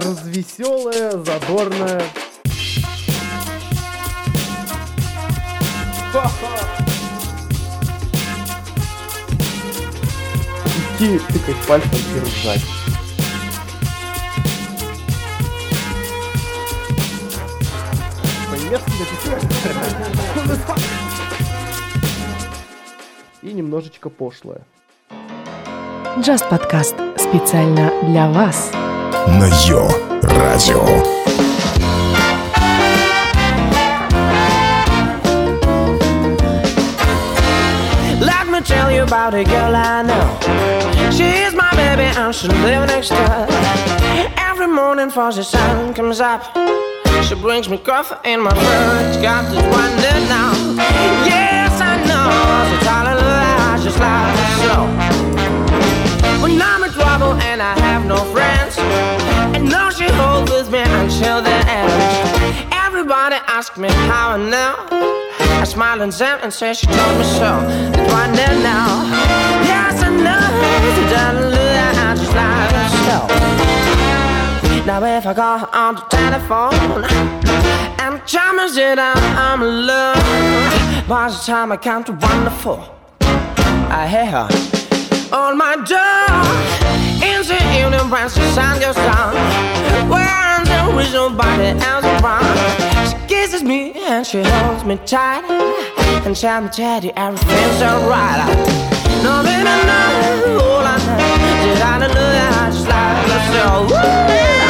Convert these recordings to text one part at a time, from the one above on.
развеселая, задорная. Идти тыкать пальцем и ржать. И немножечко пошлое. Just подкаст специально для вас. на Йо Радио. Let me tell you about a girl I know. She's my baby and she lives next door. Every morning before the sun comes up, she brings me coffee in my fridge. Got this wonder now. Yes, I know. It's all a lie, just like the show. When I'm and I have no friends, and now she holds with me until the end. Everybody asks me how I know. I smile and them and say she told me so. It's I know now. Yes, I know. The show. Now if I go on the telephone and chime it out, I'm alone. By the time I count to four, I hear her on my door. In the evening when the sun goes down, when there is nobody else around, she kisses me and she holds me tight, and tell me, Daddy, everything's alright. No, baby, no, all I know is I know I just like myself. Now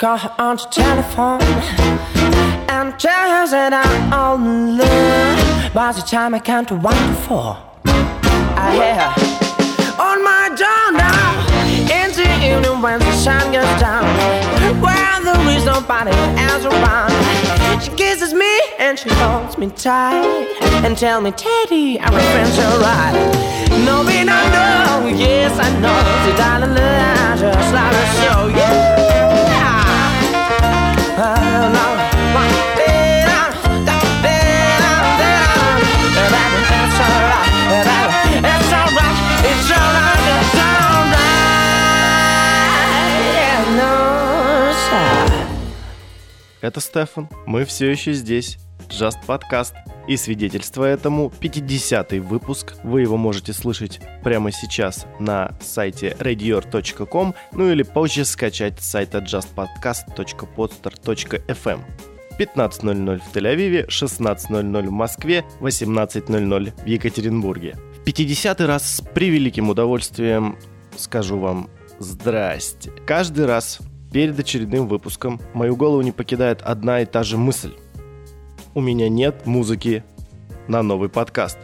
call her on the telephone and tell her that I'm all in love, by the time I count to one to four, I hear her on my door now. In the evening when the sun goes down, where there is nobody else around, she kisses me and she holds me tight and tell me, Teddy, everything's alright. No, me not know, yes I know, the darling, I just like a show, yeah. Это Стефан. Мы все еще здесь. Just Podcast. И свидетельство этому 50-й выпуск. Вы его можете слышать прямо сейчас на сайте radior.com, ну или позже скачать с сайта justpodcast.podstar.fm. 15.00 в Тель-Авиве, 16.00 в Москве, 18.00 в Екатеринбурге. В 50-й раз с превеликим удовольствием скажу вам здрасте. Каждый раз перед очередным выпуском мою голову не покидает одна и та же мысль. У меня нет музыки на новый подкаст.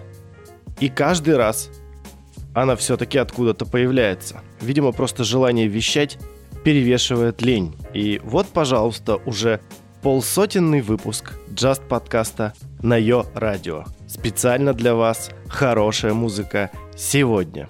И каждый раз она все-таки откуда-то появляется. Видимо, просто желание вещать перевешивает лень. И вот, пожалуйста, уже полсотенный выпуск Just подкаста на Йо Радио. Специально для вас хорошая музыка сегодня.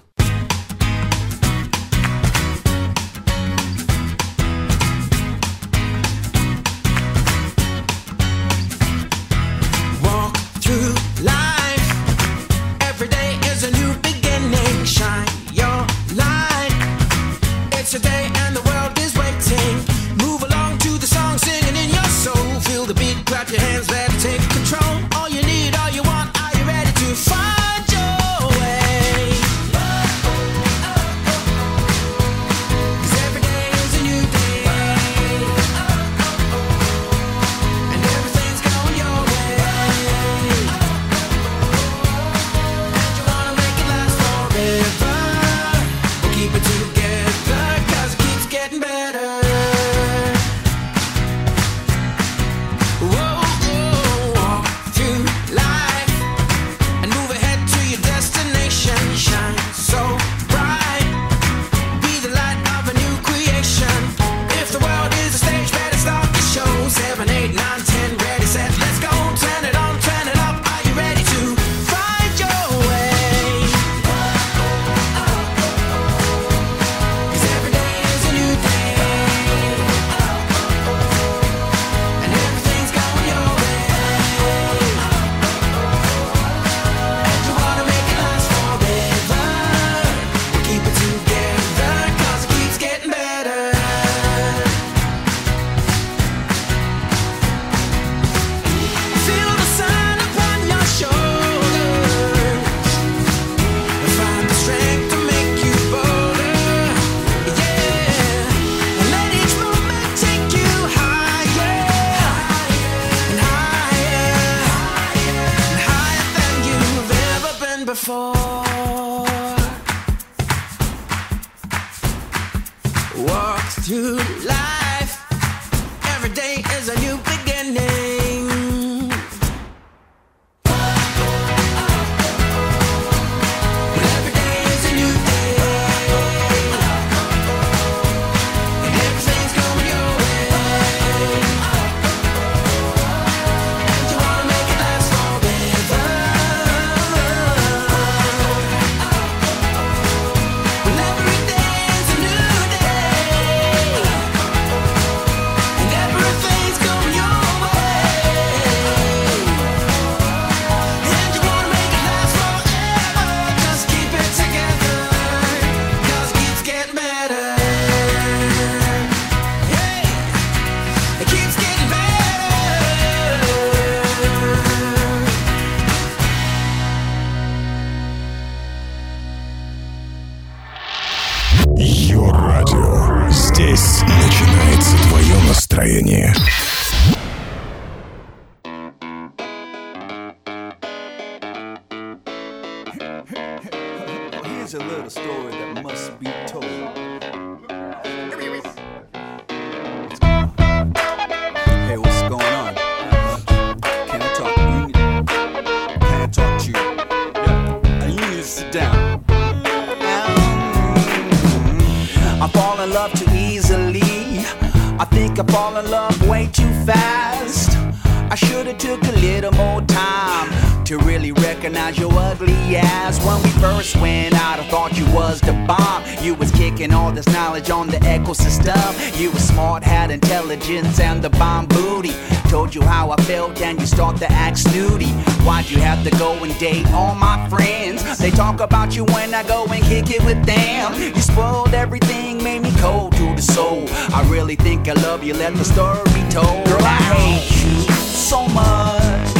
that the story told. Girl, I hate you so much.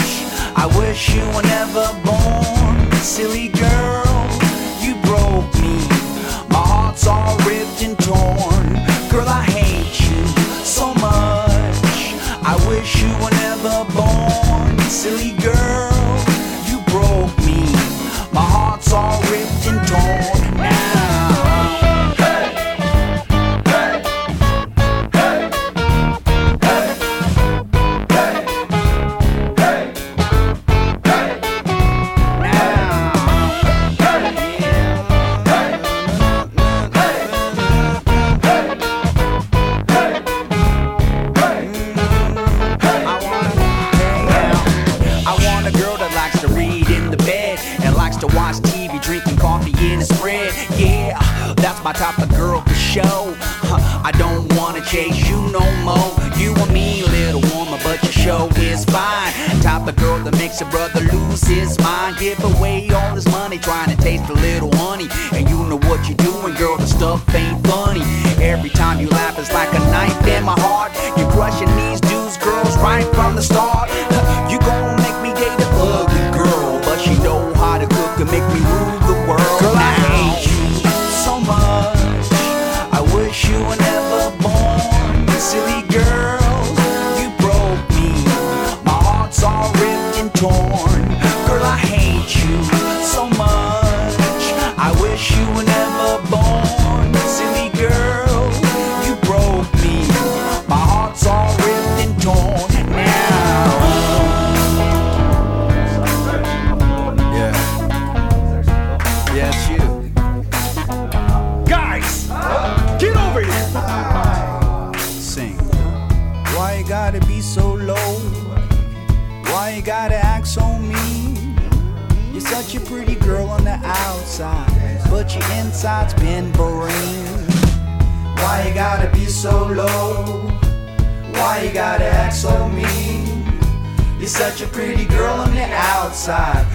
I wish you were never born. Silly girl, you broke me. My heart's all ripped and torn. Girl, I hate you so much. I wish you were never born. Silly girl. side.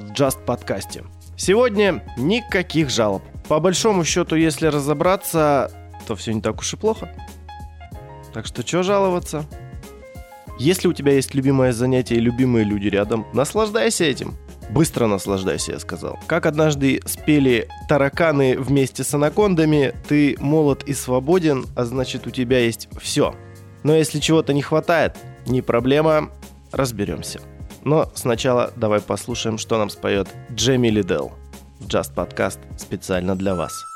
В Just подкасте. Сегодня никаких жалоб. По большому счету, если разобраться, то все не так уж и плохо. Так что чего жаловаться? Если у тебя есть любимое занятие и любимые люди рядом, наслаждайся этим. Быстро наслаждайся, я сказал. Как однажды спели тараканы вместе с анакондами, ты молод и свободен, а значит у тебя есть все. Но если чего-то не хватает, не проблема, разберемся. Но сначала давай послушаем, что нам споет Джемми Лидел Just Podcast специально для вас.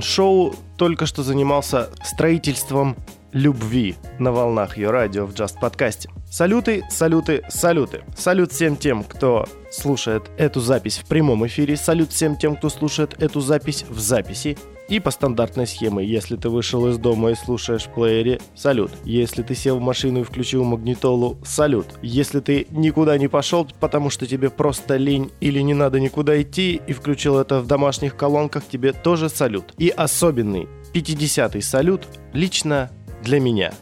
Шоу только что занимался строительством любви на волнах ее радио в Just подкасте. Салюты, салюты, салюты. Салют всем тем, кто слушает эту запись в прямом эфире. Салют всем тем, кто слушает эту запись в записи. И по стандартной схеме, если ты вышел из дома и слушаешь в плеере, салют. Если ты сел в машину и включил магнитолу, салют. Если ты никуда не пошел, потому что тебе просто лень или не надо никуда идти, и включил это в домашних колонках, тебе тоже салют. И особенный 50-й салют лично для меня.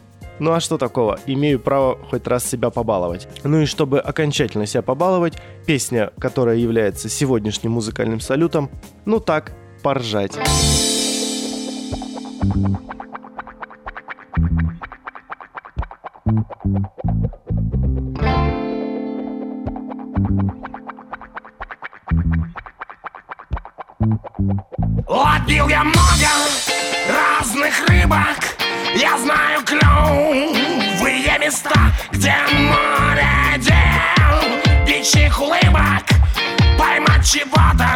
Ну а что такого? Имею право хоть раз себя побаловать. Ну и чтобы окончательно себя побаловать, песня, которая является сегодняшним музыкальным салютом, ну так, поржать. Ловил я много разных рыбок Я знаю клевые места Где море дел, птичьих улыбок Поймать чего-то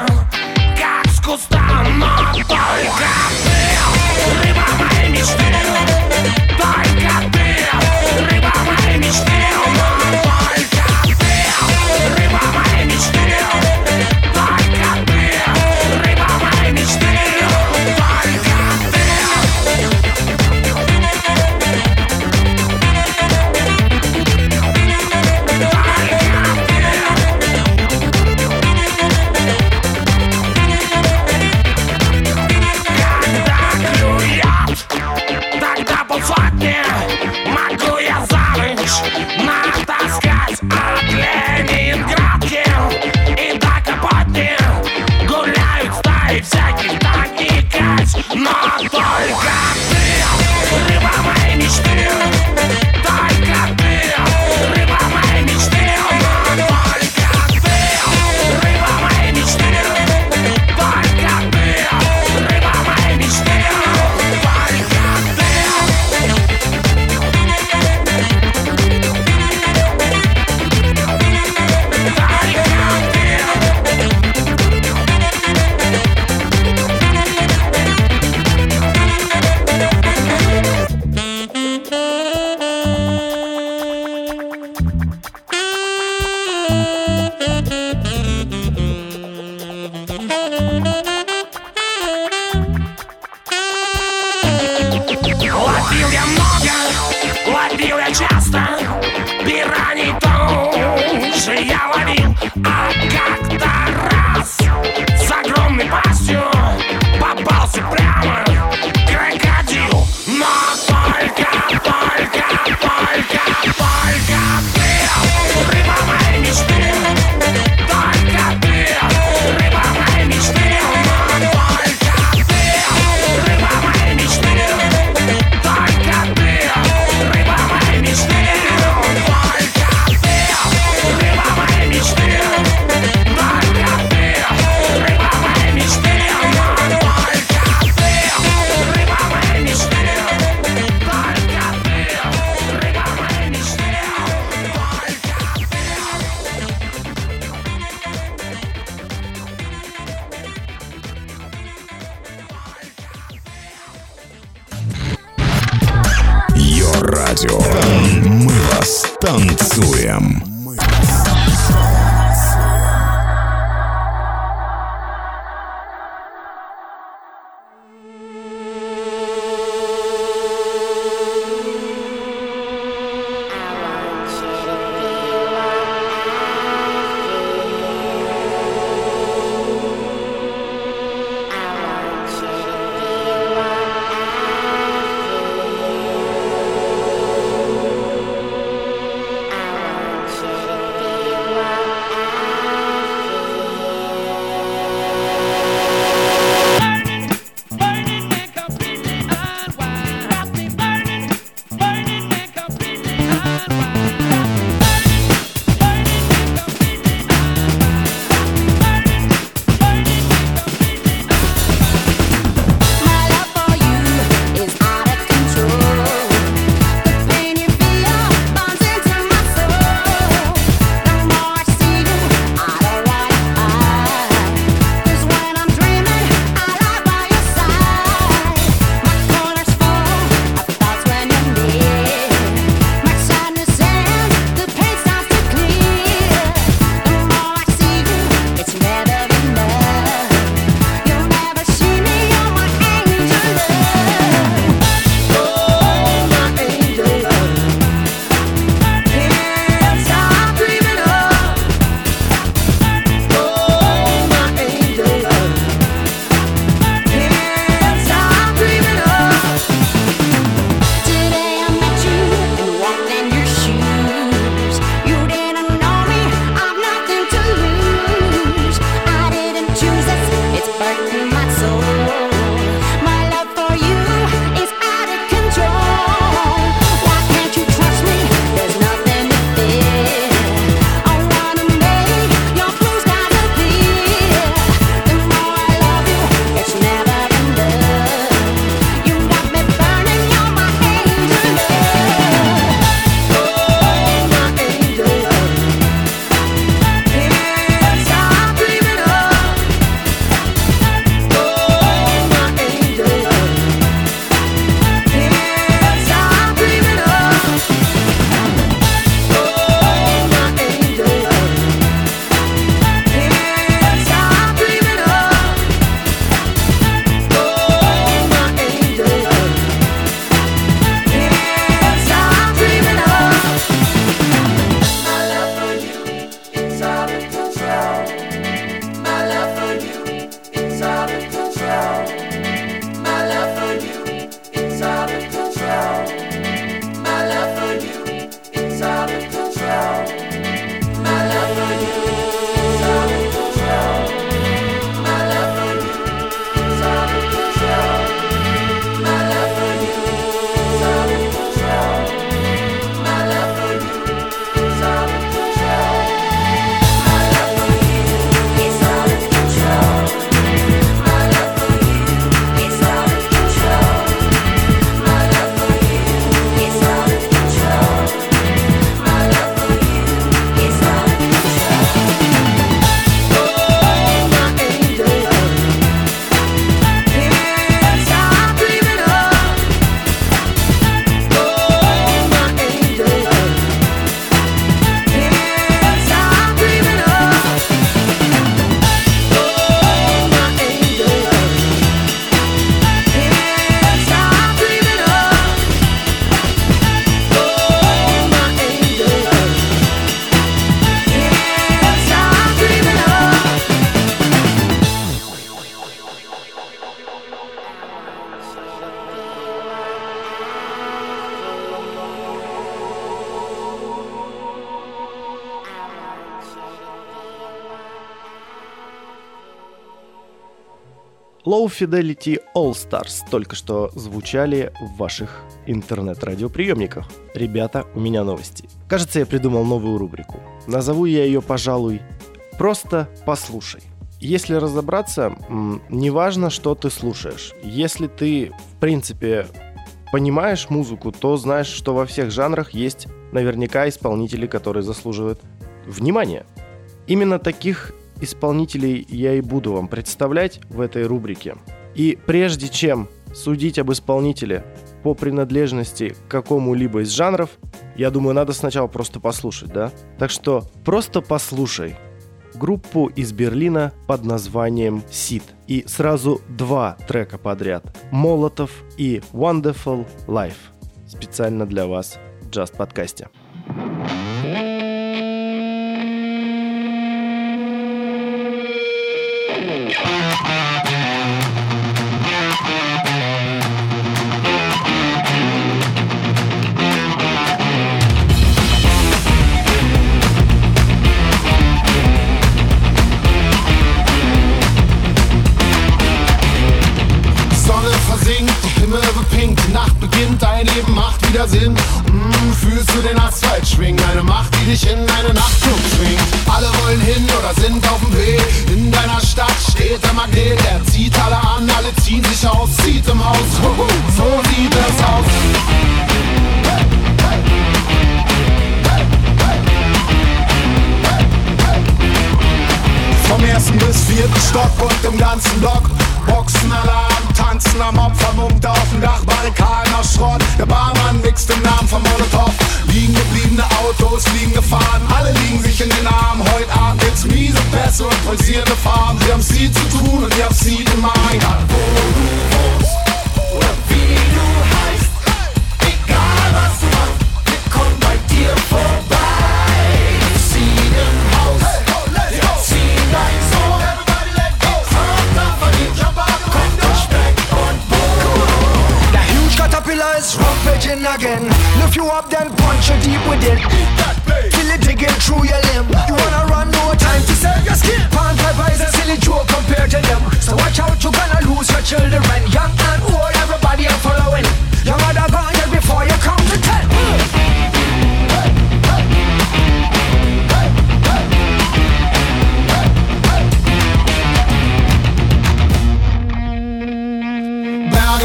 Fidelity All Stars только что звучали в ваших интернет-радиоприемниках. Ребята, у меня новости. Кажется, я придумал новую рубрику. Назову я ее, пожалуй, «Просто послушай». Если разобраться, неважно, что ты слушаешь. Если ты, в принципе, понимаешь музыку, то знаешь, что во всех жанрах есть наверняка исполнители, которые заслуживают внимания. Именно таких исполнителей я и буду вам представлять в этой рубрике. И прежде чем судить об исполнителе по принадлежности к какому-либо из жанров, я думаю, надо сначала просто послушать, да? Так что просто послушай группу из Берлина под названием Сид. И сразу два трека подряд. Молотов и Wonderful Life. Специально для вас в Just подкасте. Die vierten Stock und im ganzen Block. Boxenalarm, tanzen am Opferpunkt auf dem Dach, Barrikaden aus Schrott. Der Barmann mixt im Namen von Molotow. Liegen gebliebene Autos, liegen gefahren, alle liegen sich in den Armen. Heute Abend gibt's miese Pässe und pulsierende Farben. Wir haben sie zu tun und wir haben sie in Mind. Egal wo du wohnst oder wie rampaging again. Lift you up, then punch you deep within. Feel it digging through your limb. You wanna run, no time to save your skin. Pan piper is a silly joke compared to them. So watch out, you're gonna lose your children. Young and old, everybody are following. Your mother gone just before you come to ten.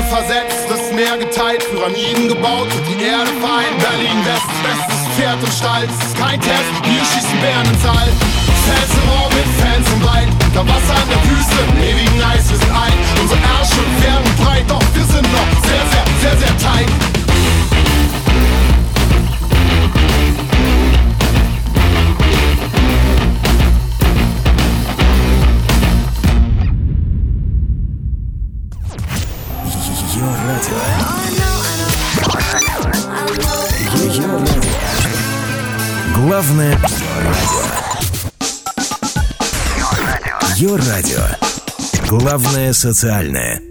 Versetzt, Meer geteilt, Pyramiden gebaut und die Erde vereint. Berlin West, bestes Pferd im Stall, es ist kein Test, wir schießen Bären ins All. Fans im Raum mit Fans im Wald, unter Wasser in der Wüste, im ewigen Eis, wir sind alt. Unsere Ärsche werden breit, doch wir sind noch sehr, sehr, sehr, sehr tight. Главное социальное.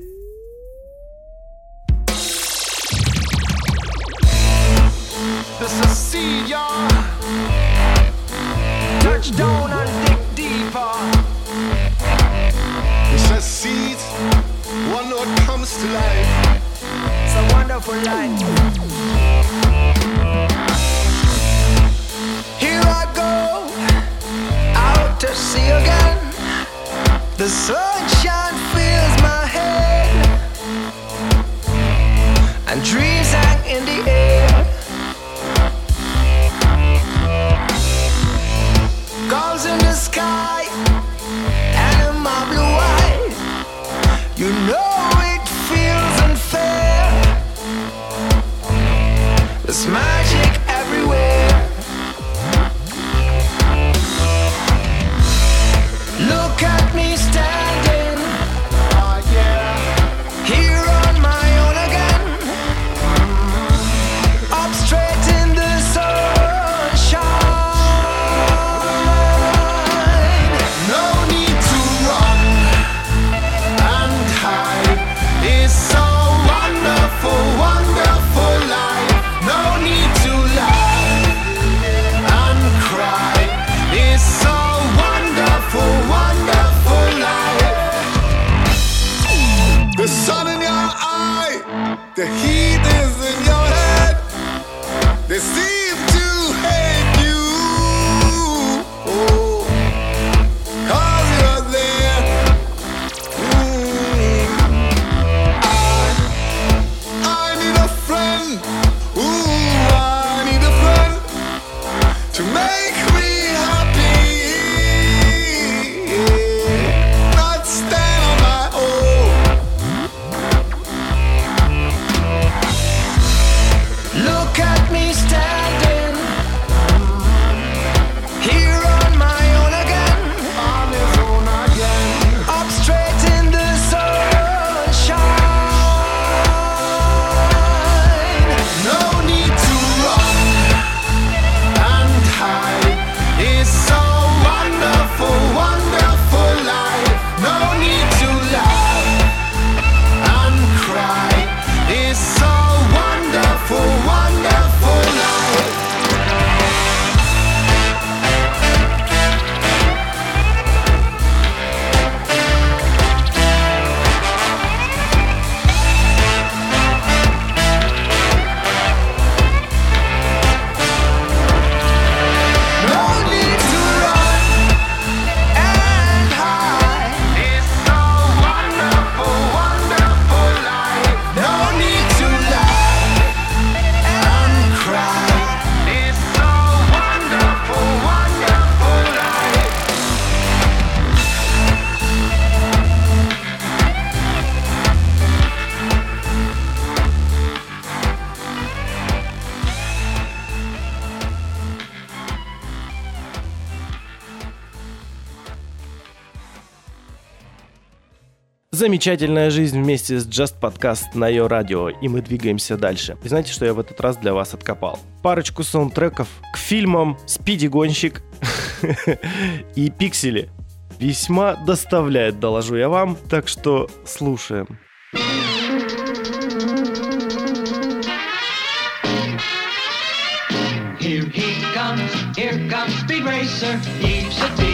замечательная жизнь вместе с Just Podcast на ее радио, и мы двигаемся дальше. И знаете, что я в этот раз для вас откопал? Парочку саундтреков к фильмам «Спиди Гонщик» и «Пиксели». Весьма доставляет, доложу я вам, так что слушаем. Here he comes, here comes Speed Racer,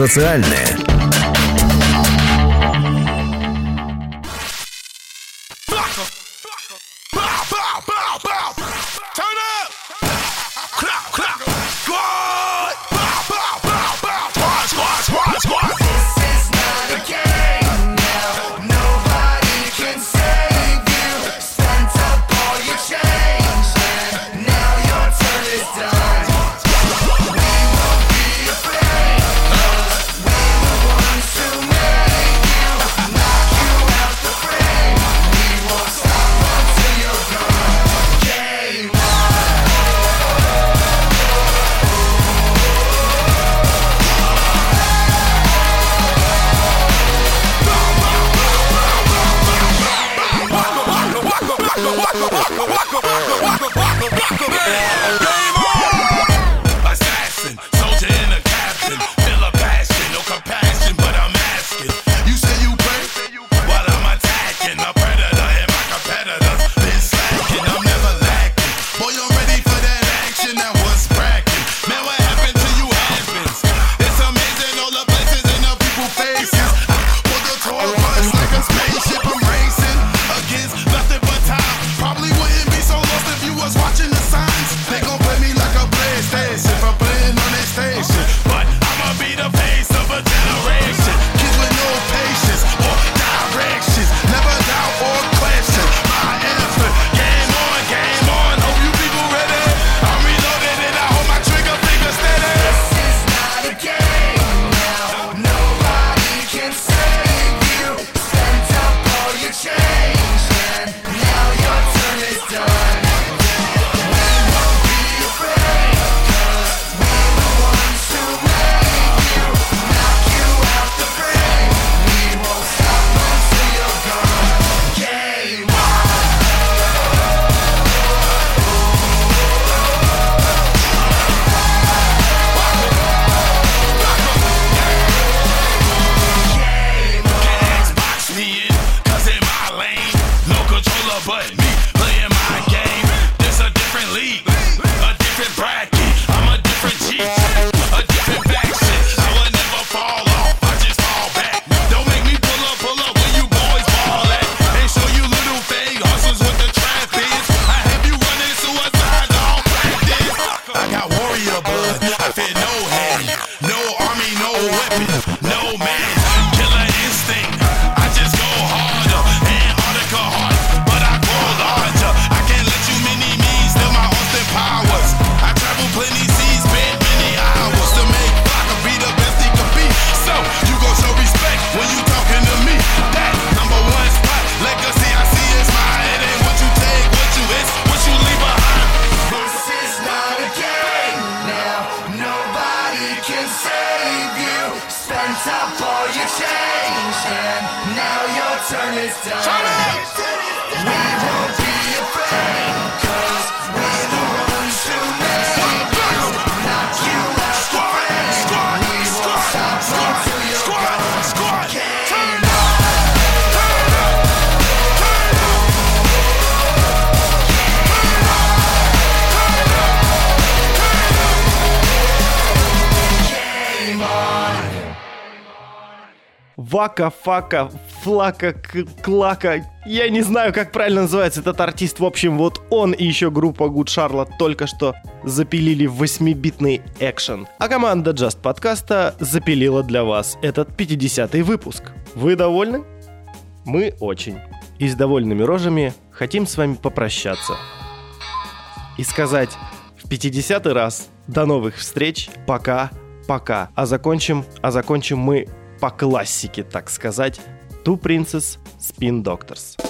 Социальное. Фака, Фака, Флака, Клака. Я не знаю, как правильно называется этот артист. В общем, вот он и еще группа Good Charlotte только что запилили 8-битный экшен. А команда Just подкаста запилила для вас этот 50-й выпуск. Вы довольны? Мы очень. И с довольными рожами хотим с вами попрощаться. И сказать в 50-й раз до новых встреч, пока, пока. А закончим, а закончим мы по классике, так сказать, Two Princess Spin Doctors.